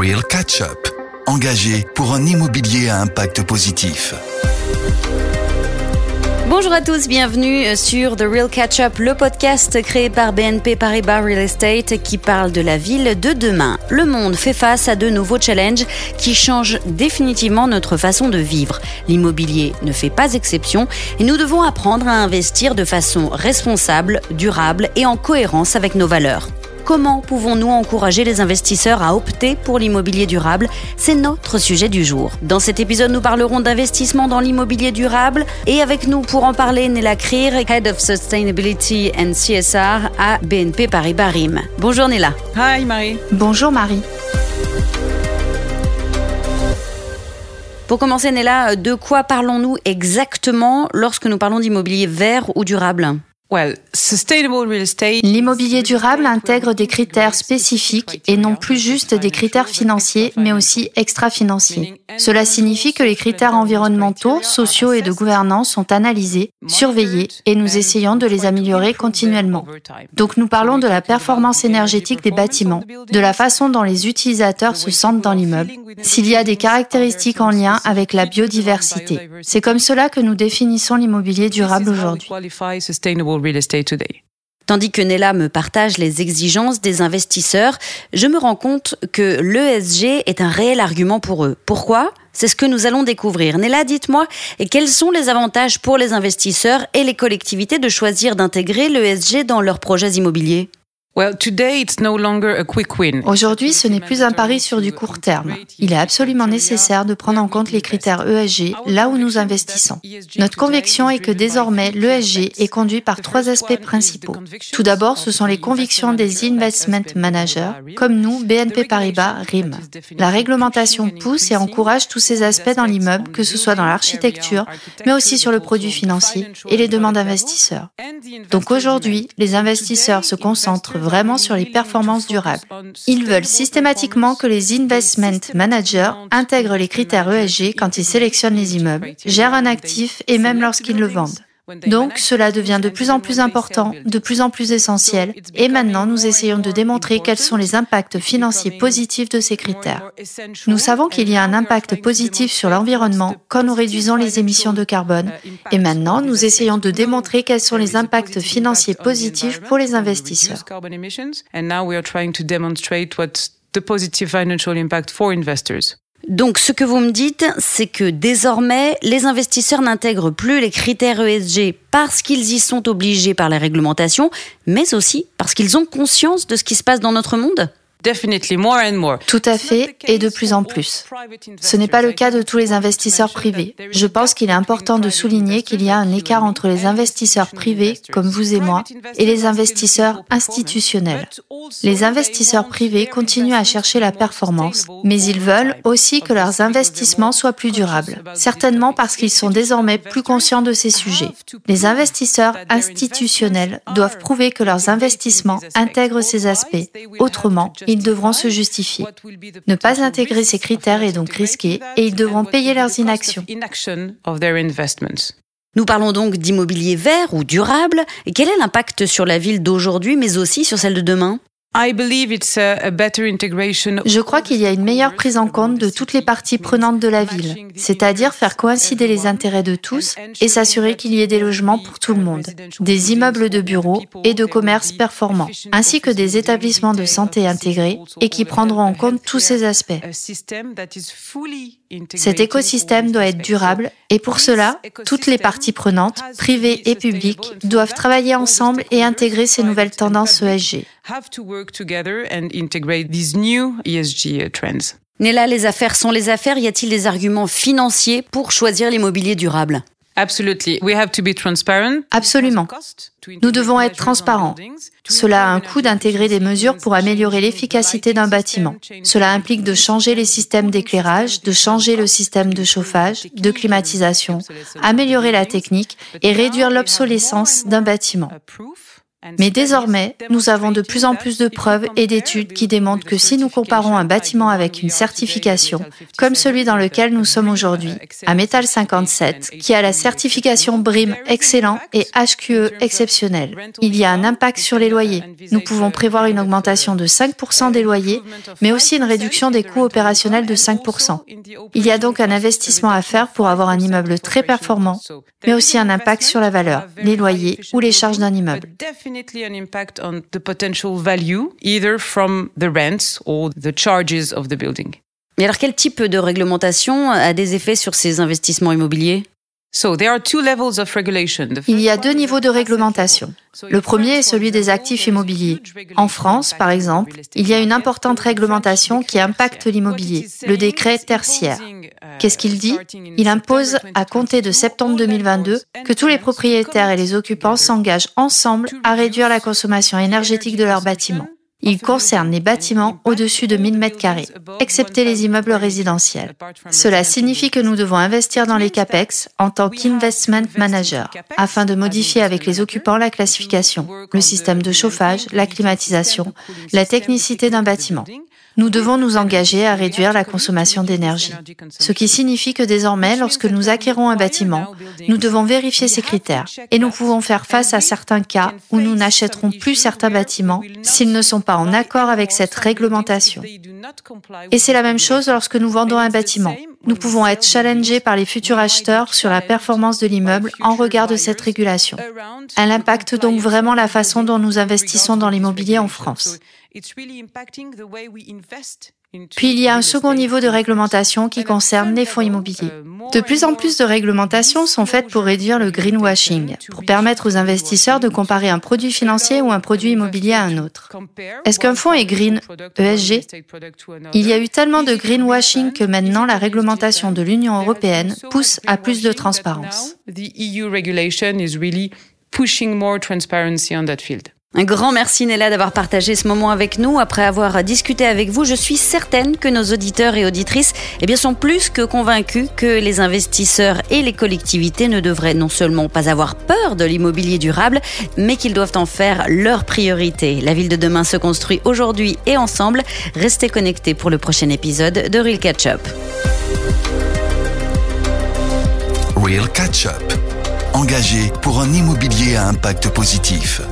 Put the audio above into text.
Real Catch-up, engagé pour un immobilier à impact positif. Bonjour à tous, bienvenue sur The Real Catch Up, le podcast créé par BNP Paribas Real Estate qui parle de la ville de demain. Le monde fait face à de nouveaux challenges qui changent définitivement notre façon de vivre. L'immobilier ne fait pas exception et nous devons apprendre à investir de façon responsable, durable et en cohérence avec nos valeurs. Comment pouvons-nous encourager les investisseurs à opter pour l'immobilier durable? C'est notre sujet du jour. Dans cet épisode, nous parlerons d'investissement dans l'immobilier durable et avec nous pour en parler, Nella Krier, Head of Sustainability and CSR à BNP Paribas RIM. Bonjour Nella. Hi Marie. Bonjour Marie. Pour commencer, Nella, de quoi parlons-nous exactement lorsque nous parlons d'immobilier vert ou durable? L'immobilier durable intègre des critères spécifiques et non plus juste des critères financiers, mais aussi extra-financiers. Cela signifie que les critères environnementaux, sociaux et de gouvernance sont analysés, surveillés et nous essayons de les améliorer continuellement. Donc nous parlons de la performance énergétique des bâtiments, de la façon dont les utilisateurs se sentent dans l'immeuble, s'il y a des caractéristiques en lien avec la biodiversité. C'est comme cela que nous définissons l'immobilier durable aujourd'hui. Tandis que Nella me partage les exigences des investisseurs, je me rends compte que l'ESG est un réel argument pour eux. Pourquoi? C'est ce que nous allons découvrir. Nella, dites-moi, quels sont les avantages pour les investisseurs et les collectivités de choisir d'intégrer l'ESG dans leurs projets immobiliers? Aujourd'hui, ce n'est plus un pari sur du court terme. Il est absolument nécessaire de prendre en compte les critères ESG là où nous investissons. Notre conviction est que désormais, l'ESG est conduit par trois aspects principaux. Tout d'abord, ce sont les convictions des investment managers, comme nous, BNP Paribas, RIM. La réglementation pousse et encourage tous ces aspects dans l'immeuble, que ce soit dans l'architecture, mais aussi sur le produit financier et les demandes d'investisseurs. Donc aujourd'hui, les investisseurs se concentrent vraiment sur les performances durables. Ils veulent systématiquement que les investment managers intègrent les critères ESG quand ils sélectionnent les immeubles, gèrent un actif et même lorsqu'ils le vendent. Donc, cela devient de plus en plus important, de plus en plus essentiel, et maintenant nous essayons de démontrer quels sont les impacts financiers positifs de ces critères. Nous savons qu'il y a un impact positif sur l'environnement quand nous réduisons les émissions de carbone, et maintenant nous essayons de démontrer quels sont les impacts financiers positifs pour les investisseurs. Donc ce que vous me dites, c'est que désormais, les investisseurs n'intègrent plus les critères ESG parce qu'ils y sont obligés par les réglementations, mais aussi parce qu'ils ont conscience de ce qui se passe dans notre monde tout à fait, et de plus en plus. Ce n'est pas le cas de tous les investisseurs privés. Je pense qu'il est important de souligner qu'il y a un écart entre les investisseurs privés, comme vous et moi, et les investisseurs institutionnels. Les investisseurs privés continuent à chercher la performance, mais ils veulent aussi que leurs investissements soient plus durables, certainement parce qu'ils sont désormais plus conscients de ces sujets. Les investisseurs institutionnels doivent prouver que leurs investissements intègrent ces aspects. Autrement, ils devront se justifier. Ne pas intégrer ces critères est donc risqué et ils devront payer leurs inactions. Nous parlons donc d'immobilier vert ou durable. Quel est l'impact sur la ville d'aujourd'hui, mais aussi sur celle de demain? Je crois qu'il y a une meilleure prise en compte de toutes les parties prenantes de la ville, c'est-à-dire faire coïncider les intérêts de tous et s'assurer qu'il y ait des logements pour tout le monde, des immeubles de bureaux et de commerces performants, ainsi que des établissements de santé intégrés et qui prendront en compte tous ces aspects. Cet écosystème doit être durable et pour cela, toutes les parties prenantes, privées et publiques, doivent travailler ensemble et intégrer ces nouvelles tendances ESG. Nella, les affaires sont les affaires. Y a-t-il des arguments financiers pour choisir l'immobilier durable Absolument. Nous devons être transparents. Cela a un coût d'intégrer des mesures pour améliorer l'efficacité d'un bâtiment. Cela implique de changer les systèmes d'éclairage, de changer le système de chauffage, de climatisation, améliorer la technique et réduire l'obsolescence d'un bâtiment. Mais désormais, nous avons de plus en plus de preuves et d'études qui démontrent que si nous comparons un bâtiment avec une certification, comme celui dans lequel nous sommes aujourd'hui, à Metal 57, qui a la certification BRIM excellent et HQE exceptionnel, il y a un impact sur les loyers. Nous pouvons prévoir une augmentation de 5% des loyers, mais aussi une réduction des coûts opérationnels de 5%. Il y a donc un investissement à faire pour avoir un immeuble très performant, mais aussi un impact sur la valeur, les loyers ou les charges d'un immeuble. Definitely an impact on the potential value, either from the rents or the charges of the building. Et alors, quel type de réglementation a des effets sur ces investissements immobiliers? Il y a deux niveaux de réglementation. Le premier est celui des actifs immobiliers. En France, par exemple, il y a une importante réglementation qui impacte l'immobilier, le décret tertiaire. Qu'est-ce qu'il dit? Il impose, à compter de septembre 2022, que tous les propriétaires et les occupants s'engagent ensemble à réduire la consommation énergétique de leurs bâtiments. Il concerne les bâtiments au-dessus de 1000 m2, excepté les immeubles résidentiels. Cela signifie que nous devons investir dans les CAPEX en tant qu'investment manager, afin de modifier avec les occupants la classification, le système de chauffage, la climatisation, la technicité d'un bâtiment. Nous devons nous engager à réduire la consommation d'énergie. Ce qui signifie que désormais, lorsque nous acquérons un bâtiment, nous devons vérifier ces critères et nous pouvons faire face à certains cas où nous n'achèterons plus certains bâtiments s'ils ne sont pas en accord avec cette réglementation. Et c'est la même chose lorsque nous vendons un bâtiment. Nous pouvons être challengés par les futurs acheteurs sur la performance de l'immeuble en regard de cette régulation. Elle impacte donc vraiment la façon dont nous investissons dans l'immobilier en France. Puis il y a un second niveau de réglementation qui concerne les fonds immobiliers. De plus en plus de réglementations sont faites pour réduire le greenwashing, pour permettre aux investisseurs de comparer un produit financier ou un produit immobilier à un autre. Est-ce qu'un fonds est green, ESG Il y a eu tellement de greenwashing que maintenant la réglementation de l'Union européenne pousse à plus de transparence. Un grand merci Nella d'avoir partagé ce moment avec nous. Après avoir discuté avec vous, je suis certaine que nos auditeurs et auditrices eh bien, sont plus que convaincus que les investisseurs et les collectivités ne devraient non seulement pas avoir peur de l'immobilier durable, mais qu'ils doivent en faire leur priorité. La ville de demain se construit aujourd'hui et ensemble. Restez connectés pour le prochain épisode de Real Catch Up. Real Catch Up. Engagé pour un immobilier à impact positif.